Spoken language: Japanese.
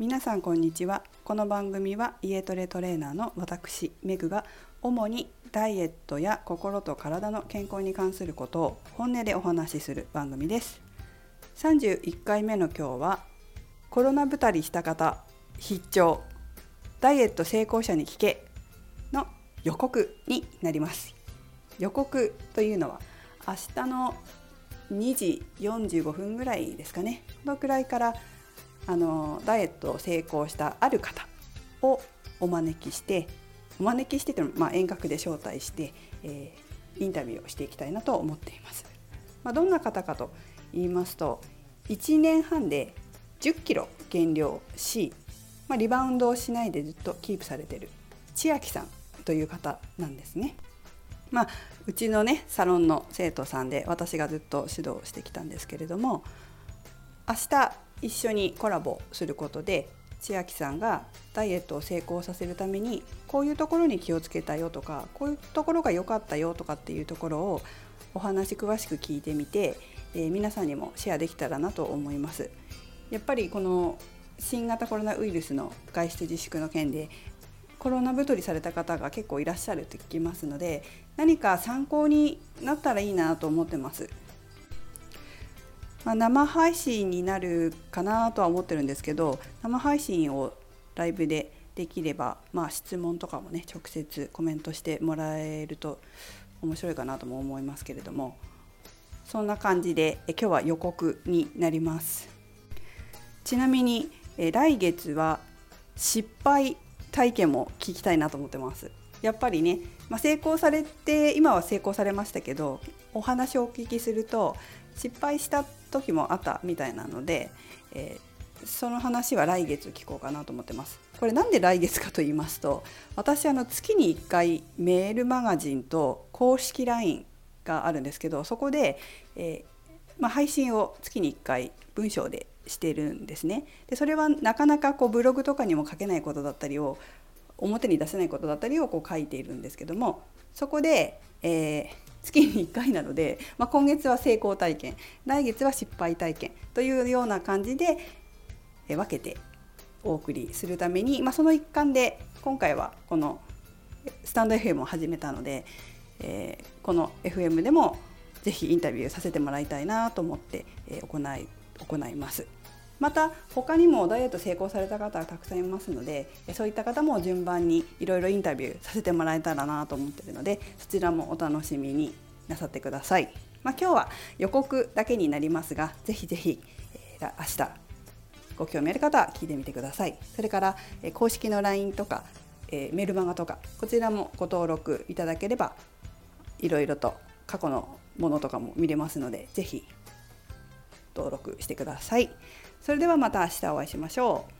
皆さんこんにちは。この番組は家トレトレーナーの私メグが主にダイエットや心と体の健康に関することを本音でお話しする番組です。31回目の今日はコロナ太りした方必聴。ダイエット成功者に聞けの予告になります。予告というのは明日の2時45分ぐらいですかね。このくらいからあのダイエットを成功したある方をお招きしてお招きしてても、まあ、遠隔で招待して、えー、インタビューをしていきたいなと思っています。まあ、どんな方かと言いますと1年半で10キロ減量し、まあ、リバウンドをしないでずっとキープされている千秋さんという方なんですね。まあ、うちのねサロンの生徒さんで私がずっと指導してきたんですけれども明日一緒にコラボすることで千秋さんがダイエットを成功させるためにこういうところに気をつけたよとかこういうところが良かったよとかっていうところをお話詳しく聞いてみて、えー、皆さんにもシェアできたらなと思います。やっぱりこの新型コロナウイルスの外出自粛の件でコロナ太りされた方が結構いらっしゃると聞きますので何か参考になったらいいなと思ってます。まあ、生配信になるかなとは思ってるんですけど生配信をライブでできれば、まあ、質問とかもね直接コメントしてもらえると面白いかなとも思いますけれどもそんな感じでえ今日は予告になります。ちなみにえ来月は失敗体験も聞きたいなと思ってます。やっぱりね、まあ、成功されて今は成功されましたけどお話をお聞きすると失敗した時もあったみたいなので、えー、その話は来月聞こうかなと思ってます。これなんで来月かと言いますと私あの月に1回メールマガジンと公式 LINE があるんですけどそこで、えー、まあ、配信を月に1回文章でしてるんですね。でそれはなかなかこうブログとかにも書けないことだったりを表に出せないことだったりをこう書いているんですけどもそこで、えー、月に1回なので、まあ、今月は成功体験来月は失敗体験というような感じで、え、分けてお送りするために、まあ、その一環で今回はこのスタンド FM を始めたので、えー、この FM でもぜひインタビューさせてもらいたいなと思って、え、行い行います。また他にもダイエット成功された方はたくさんいますのでそういった方も順番にいろいろインタビューさせてもらえたらなと思ってるのでそちらもお楽しみになさってください。まあ、今日は予告だけになりますがぜひぜひ、えー、明日ご興味ある方は聞いてみてください。それから、えー、公式の LINE とか、えー、メルマガとかこちらもご登録いただければいろいろと過去のものとかも見れますのでぜひ登録してください。それではまた明日お会いしましょう。